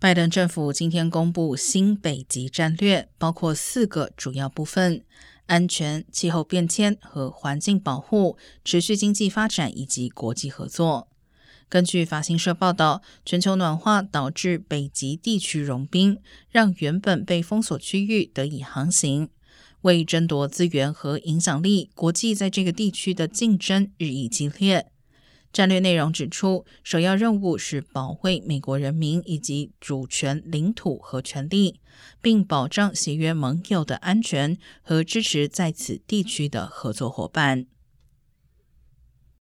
拜登政府今天公布新北极战略，包括四个主要部分：安全、气候变迁和环境保护、持续经济发展以及国际合作。根据法新社报道，全球暖化导致北极地区融冰，让原本被封锁区域得以航行。为争夺资源和影响力，国际在这个地区的竞争日益激烈。战略内容指出，首要任务是保卫美国人民以及主权、领土和权利，并保障协约盟友的安全和支持在此地区的合作伙伴。